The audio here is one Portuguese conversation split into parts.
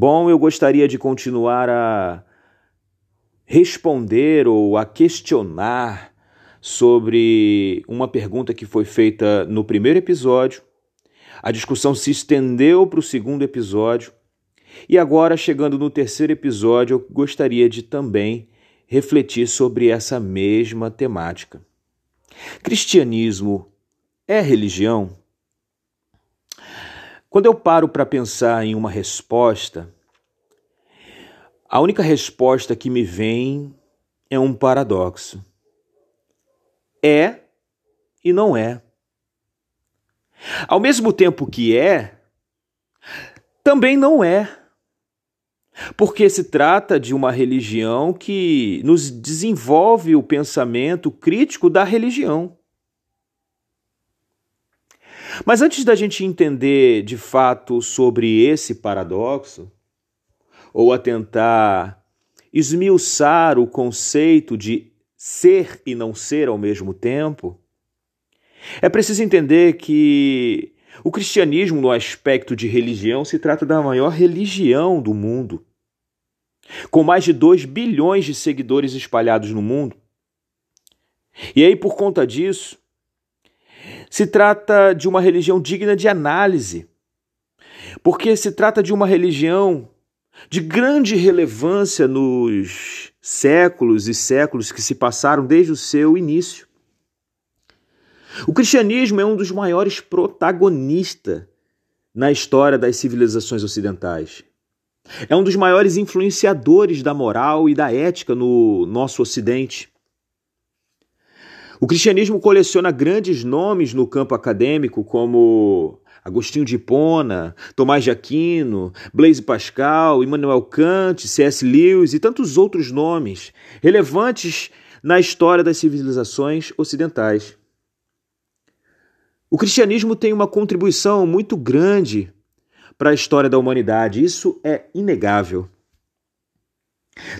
Bom, eu gostaria de continuar a responder ou a questionar sobre uma pergunta que foi feita no primeiro episódio. A discussão se estendeu para o segundo episódio. E agora, chegando no terceiro episódio, eu gostaria de também refletir sobre essa mesma temática. Cristianismo é religião? Quando eu paro para pensar em uma resposta, a única resposta que me vem é um paradoxo. É e não é. Ao mesmo tempo que é, também não é. Porque se trata de uma religião que nos desenvolve o pensamento crítico da religião. Mas antes da gente entender de fato sobre esse paradoxo, ou a tentar esmiuçar o conceito de ser e não ser ao mesmo tempo, é preciso entender que o cristianismo, no aspecto de religião, se trata da maior religião do mundo. Com mais de 2 bilhões de seguidores espalhados no mundo. E aí, por conta disso, se trata de uma religião digna de análise, porque se trata de uma religião de grande relevância nos séculos e séculos que se passaram desde o seu início. O cristianismo é um dos maiores protagonistas na história das civilizações ocidentais. É um dos maiores influenciadores da moral e da ética no nosso ocidente. O cristianismo coleciona grandes nomes no campo acadêmico, como Agostinho de Hipona, Tomás de Aquino, Blaise Pascal, Immanuel Kant, C.S. Lewis e tantos outros nomes relevantes na história das civilizações ocidentais. O cristianismo tem uma contribuição muito grande para a história da humanidade, isso é inegável.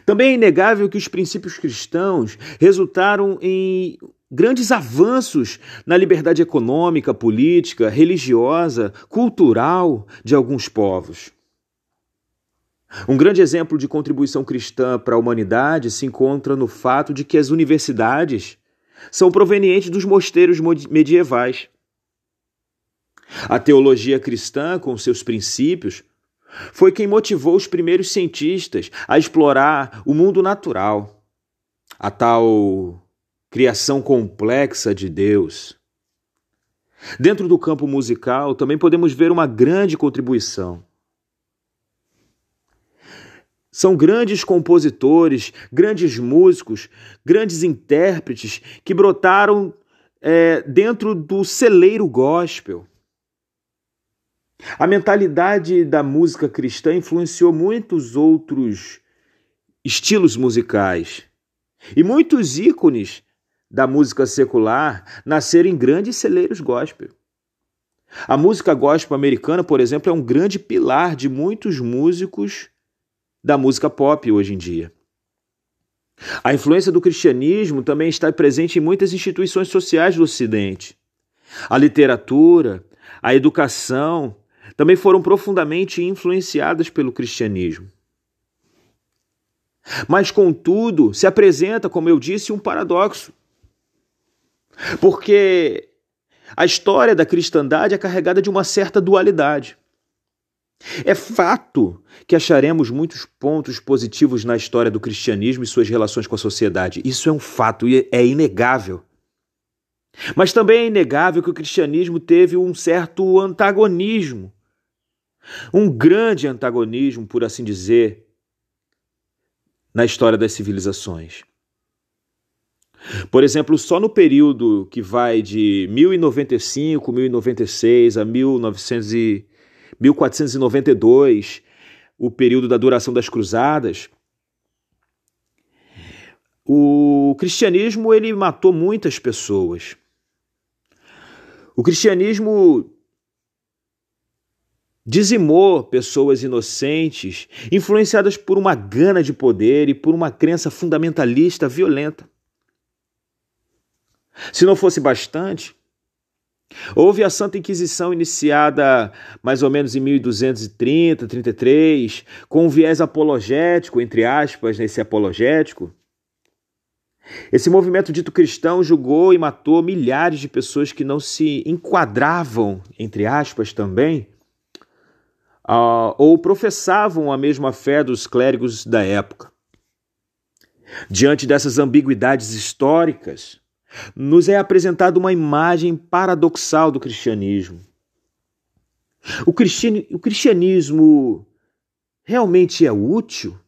Também é inegável que os princípios cristãos resultaram em grandes avanços na liberdade econômica, política, religiosa, cultural de alguns povos. Um grande exemplo de contribuição cristã para a humanidade se encontra no fato de que as universidades são provenientes dos mosteiros medievais. A teologia cristã, com seus princípios, foi quem motivou os primeiros cientistas a explorar o mundo natural, a tal criação complexa de Deus. Dentro do campo musical, também podemos ver uma grande contribuição. São grandes compositores, grandes músicos, grandes intérpretes que brotaram é, dentro do celeiro gospel. A mentalidade da música cristã influenciou muitos outros estilos musicais. E muitos ícones da música secular nasceram em grandes celeiros gospel. A música gospel americana, por exemplo, é um grande pilar de muitos músicos da música pop hoje em dia. A influência do cristianismo também está presente em muitas instituições sociais do Ocidente. A literatura, a educação também foram profundamente influenciadas pelo cristianismo. Mas, contudo, se apresenta, como eu disse, um paradoxo. Porque a história da cristandade é carregada de uma certa dualidade. É fato que acharemos muitos pontos positivos na história do cristianismo e suas relações com a sociedade. Isso é um fato e é inegável. Mas também é inegável que o cristianismo teve um certo antagonismo, um grande antagonismo, por assim dizer, na história das civilizações. Por exemplo, só no período que vai de 1095, 1096 a 1900 e 1492, o período da duração das cruzadas, o cristianismo ele matou muitas pessoas. O cristianismo dizimou pessoas inocentes, influenciadas por uma gana de poder e por uma crença fundamentalista violenta. Se não fosse bastante, Houve a Santa Inquisição iniciada mais ou menos em 1230, 33, com um viés apologético, entre aspas, nesse apologético. Esse movimento dito cristão julgou e matou milhares de pessoas que não se enquadravam, entre aspas também, uh, ou professavam a mesma fé dos clérigos da época. Diante dessas ambiguidades históricas, nos é apresentada uma imagem paradoxal do cristianismo. O, cristiani o cristianismo realmente é útil?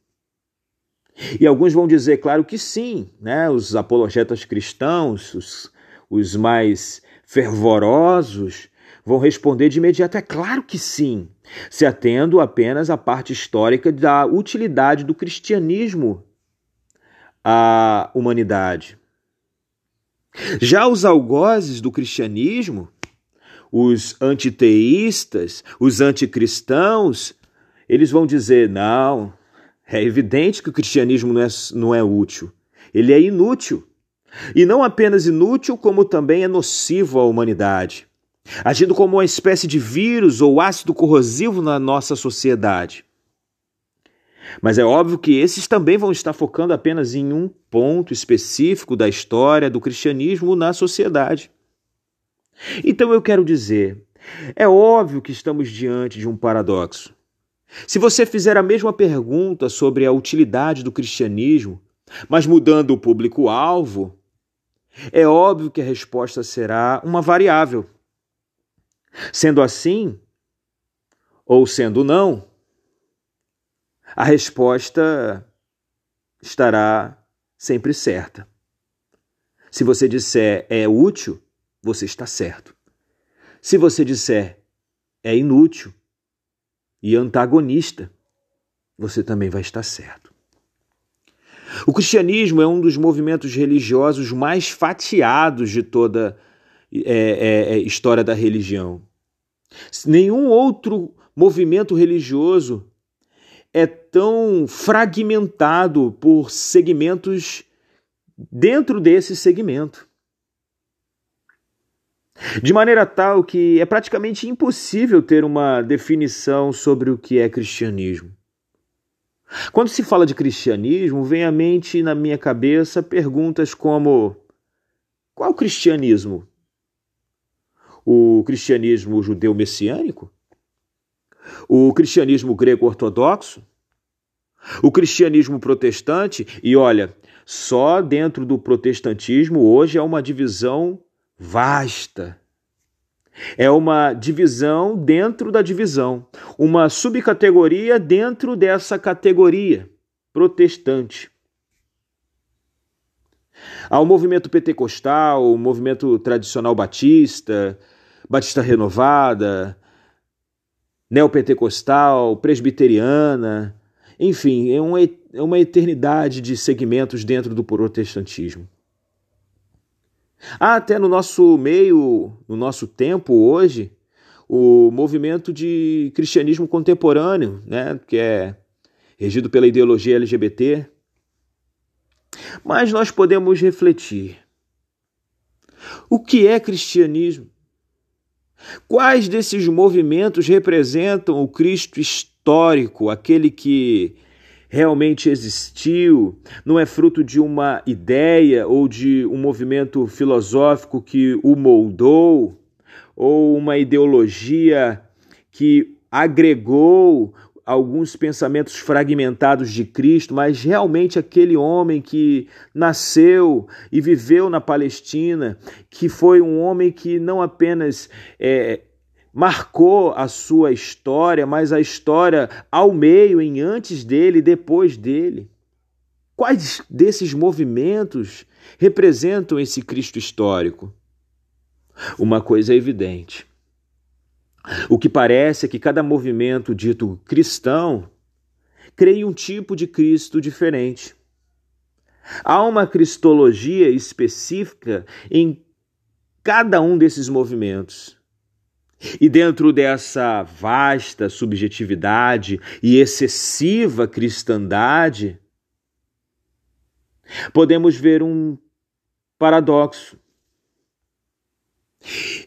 E alguns vão dizer, claro que sim, né? Os apologetas cristãos, os, os mais fervorosos, vão responder de imediato: é claro que sim, se atendo apenas à parte histórica da utilidade do cristianismo à humanidade. Já os algozes do cristianismo, os antiteístas, os anticristãos, eles vão dizer: não, é evidente que o cristianismo não é, não é útil, ele é inútil. E não apenas inútil, como também é nocivo à humanidade, agindo como uma espécie de vírus ou ácido corrosivo na nossa sociedade. Mas é óbvio que esses também vão estar focando apenas em um ponto específico da história do cristianismo na sociedade. Então eu quero dizer, é óbvio que estamos diante de um paradoxo. Se você fizer a mesma pergunta sobre a utilidade do cristianismo, mas mudando o público-alvo, é óbvio que a resposta será uma variável. Sendo assim, ou sendo não, a resposta estará sempre certa. Se você disser é útil, você está certo. Se você disser é inútil e antagonista, você também vai estar certo. O cristianismo é um dos movimentos religiosos mais fatiados de toda é, é, é, história da religião. Nenhum outro movimento religioso é tão fragmentado por segmentos dentro desse segmento. De maneira tal que é praticamente impossível ter uma definição sobre o que é cristianismo. Quando se fala de cristianismo, vem à mente na minha cabeça perguntas como: qual cristianismo? O cristianismo judeu messiânico? o cristianismo grego-ortodoxo, o cristianismo protestante, e olha, só dentro do protestantismo hoje é uma divisão vasta. É uma divisão dentro da divisão, uma subcategoria dentro dessa categoria protestante. Há o movimento pentecostal, o movimento tradicional batista, batista renovada, neopentecostal, presbiteriana, enfim, é uma, é uma eternidade de segmentos dentro do protestantismo. Há até no nosso meio, no nosso tempo hoje, o movimento de cristianismo contemporâneo, né, que é regido pela ideologia LGBT. Mas nós podemos refletir. O que é cristianismo? Quais desses movimentos representam o Cristo histórico, aquele que realmente existiu, não é fruto de uma ideia ou de um movimento filosófico que o moldou, ou uma ideologia que agregou alguns pensamentos fragmentados de Cristo, mas realmente aquele homem que nasceu e viveu na Palestina, que foi um homem que não apenas é, marcou a sua história, mas a história ao meio, em antes dele depois dele. Quais desses movimentos representam esse Cristo histórico? Uma coisa é evidente o que parece é que cada movimento dito cristão crê um tipo de Cristo diferente. Há uma cristologia específica em cada um desses movimentos. E dentro dessa vasta subjetividade e excessiva cristandade, podemos ver um paradoxo.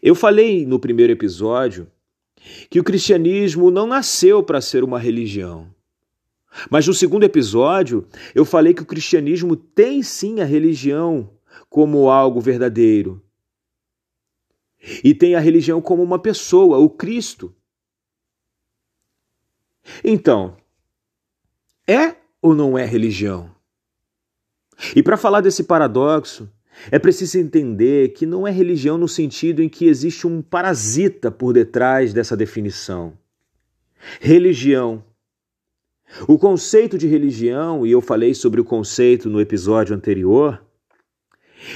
Eu falei no primeiro episódio que o cristianismo não nasceu para ser uma religião. Mas no segundo episódio, eu falei que o cristianismo tem sim a religião como algo verdadeiro. E tem a religião como uma pessoa, o Cristo. Então, é ou não é religião? E para falar desse paradoxo, é preciso entender que não é religião no sentido em que existe um parasita por detrás dessa definição. Religião. O conceito de religião, e eu falei sobre o conceito no episódio anterior,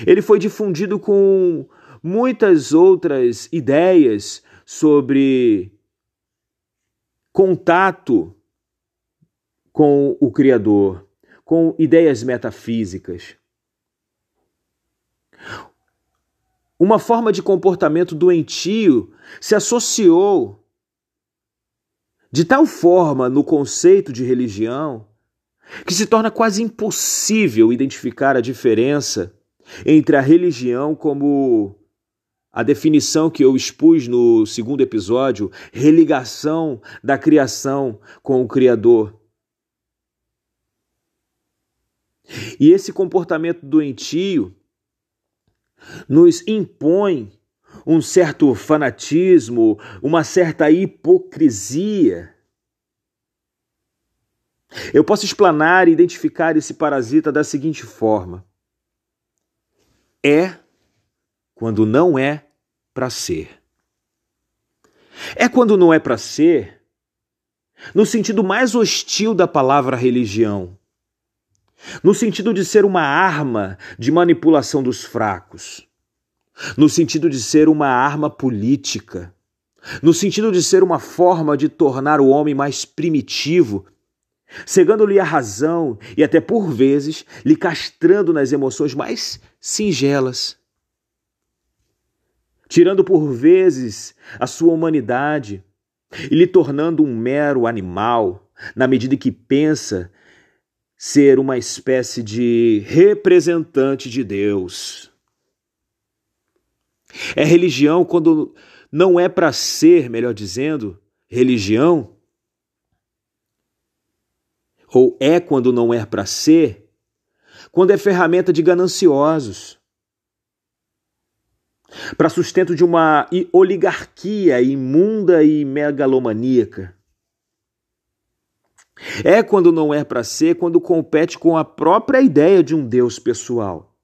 ele foi difundido com muitas outras ideias sobre contato com o Criador, com ideias metafísicas. Uma forma de comportamento doentio se associou de tal forma no conceito de religião que se torna quase impossível identificar a diferença entre a religião como a definição que eu expus no segundo episódio, religação da criação com o Criador. E esse comportamento doentio nos impõe um certo fanatismo, uma certa hipocrisia. Eu posso explanar e identificar esse parasita da seguinte forma: é quando não é para ser. É quando não é para ser, no sentido mais hostil da palavra religião no sentido de ser uma arma de manipulação dos fracos, no sentido de ser uma arma política, no sentido de ser uma forma de tornar o homem mais primitivo, cegando-lhe a razão e até por vezes lhe castrando nas emoções mais singelas, tirando por vezes a sua humanidade e lhe tornando um mero animal, na medida que pensa ser uma espécie de representante de Deus. É religião quando não é para ser, melhor dizendo, religião. Ou é quando não é para ser, quando é ferramenta de gananciosos. Para sustento de uma oligarquia imunda e megalomaníaca. É quando não é para ser, quando compete com a própria ideia de um Deus pessoal,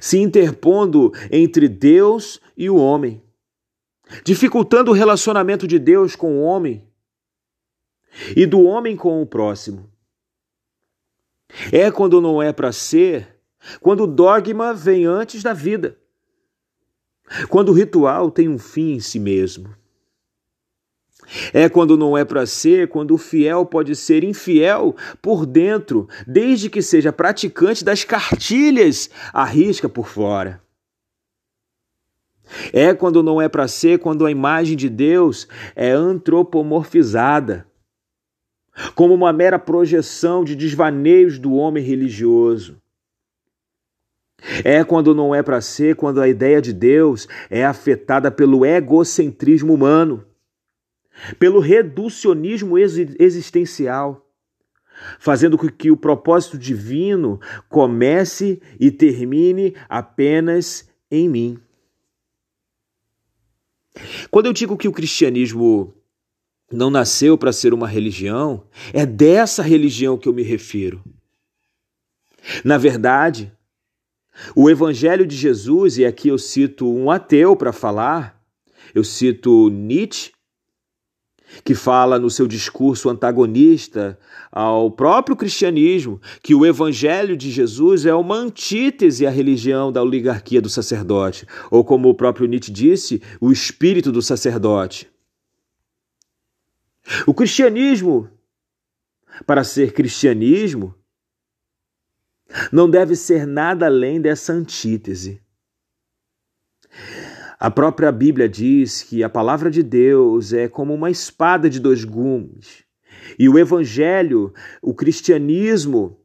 se interpondo entre Deus e o homem, dificultando o relacionamento de Deus com o homem e do homem com o próximo. É quando não é para ser, quando o dogma vem antes da vida, quando o ritual tem um fim em si mesmo. É quando não é para ser, quando o fiel pode ser infiel por dentro, desde que seja praticante das cartilhas à risca por fora. É quando não é para ser, quando a imagem de Deus é antropomorfizada, como uma mera projeção de desvaneios do homem religioso. É quando não é para ser, quando a ideia de Deus é afetada pelo egocentrismo humano pelo reducionismo existencial, fazendo com que o propósito divino comece e termine apenas em mim. Quando eu digo que o cristianismo não nasceu para ser uma religião, é dessa religião que eu me refiro. Na verdade, o Evangelho de Jesus, e aqui eu cito um ateu para falar, eu cito Nietzsche, que fala no seu discurso antagonista ao próprio cristianismo que o evangelho de Jesus é uma antítese à religião da oligarquia do sacerdote, ou como o próprio Nietzsche disse, o espírito do sacerdote. O cristianismo, para ser cristianismo, não deve ser nada além dessa antítese. A própria Bíblia diz que a palavra de Deus é como uma espada de dois gumes. E o evangelho, o cristianismo,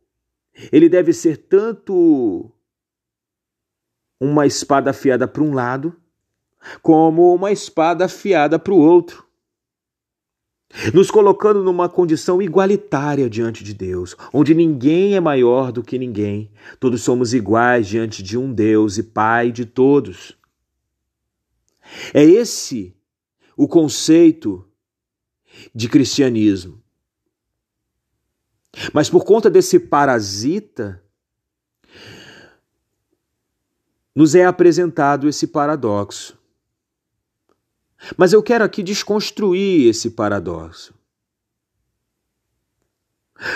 ele deve ser tanto uma espada afiada para um lado como uma espada afiada para o outro, nos colocando numa condição igualitária diante de Deus, onde ninguém é maior do que ninguém, todos somos iguais diante de um Deus e Pai de todos. É esse o conceito de cristianismo. Mas por conta desse parasita, nos é apresentado esse paradoxo. Mas eu quero aqui desconstruir esse paradoxo.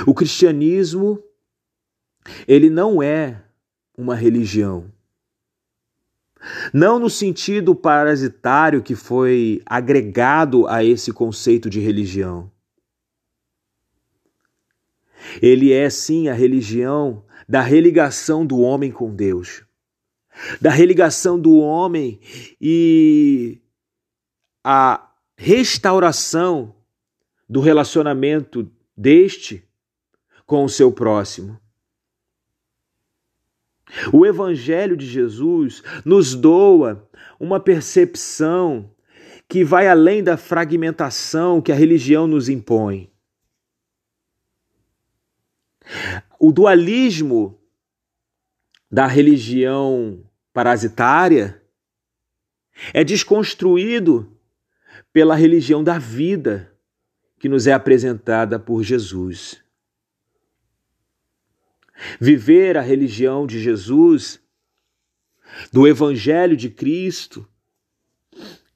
O cristianismo, ele não é uma religião. Não no sentido parasitário que foi agregado a esse conceito de religião. Ele é sim a religião da religação do homem com Deus, da religação do homem e a restauração do relacionamento deste com o seu próximo. O Evangelho de Jesus nos doa uma percepção que vai além da fragmentação que a religião nos impõe. O dualismo da religião parasitária é desconstruído pela religião da vida que nos é apresentada por Jesus. Viver a religião de Jesus, do Evangelho de Cristo,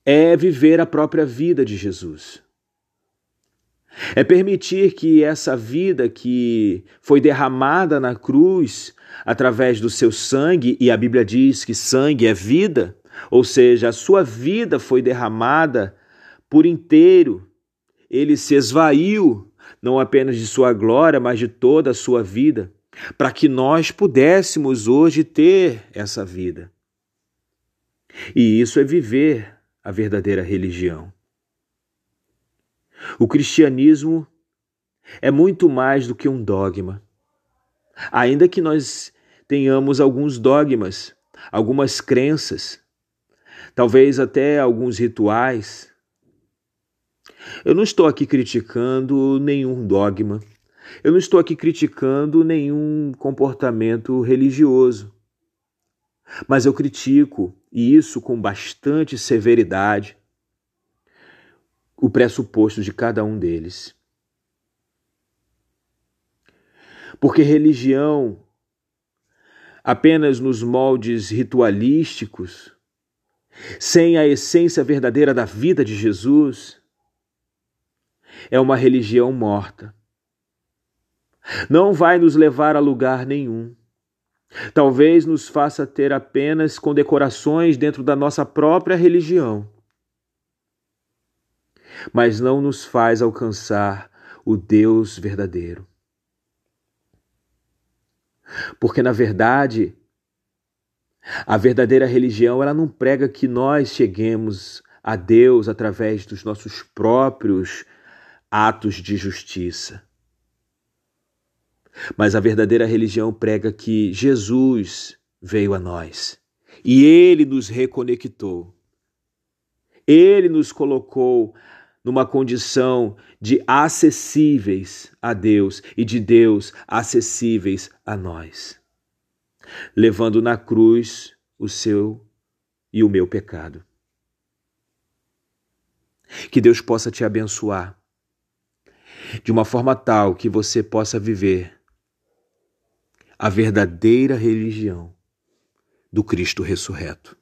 é viver a própria vida de Jesus. É permitir que essa vida que foi derramada na cruz através do seu sangue, e a Bíblia diz que sangue é vida, ou seja, a sua vida foi derramada por inteiro. Ele se esvaiu, não apenas de sua glória, mas de toda a sua vida, para que nós pudéssemos hoje ter essa vida. E isso é viver a verdadeira religião. O cristianismo é muito mais do que um dogma. Ainda que nós tenhamos alguns dogmas, algumas crenças, talvez até alguns rituais. Eu não estou aqui criticando nenhum dogma, eu não estou aqui criticando nenhum comportamento religioso, mas eu critico, e isso com bastante severidade, o pressuposto de cada um deles. Porque religião, apenas nos moldes ritualísticos, sem a essência verdadeira da vida de Jesus, é uma religião morta. Não vai nos levar a lugar nenhum. Talvez nos faça ter apenas condecorações dentro da nossa própria religião, mas não nos faz alcançar o Deus verdadeiro. Porque, na verdade, a verdadeira religião ela não prega que nós cheguemos a Deus através dos nossos próprios atos de justiça. Mas a verdadeira religião prega que Jesus veio a nós e ele nos reconectou. Ele nos colocou numa condição de acessíveis a Deus e de Deus acessíveis a nós, levando na cruz o seu e o meu pecado. Que Deus possa te abençoar de uma forma tal que você possa viver a verdadeira religião do Cristo ressurreto.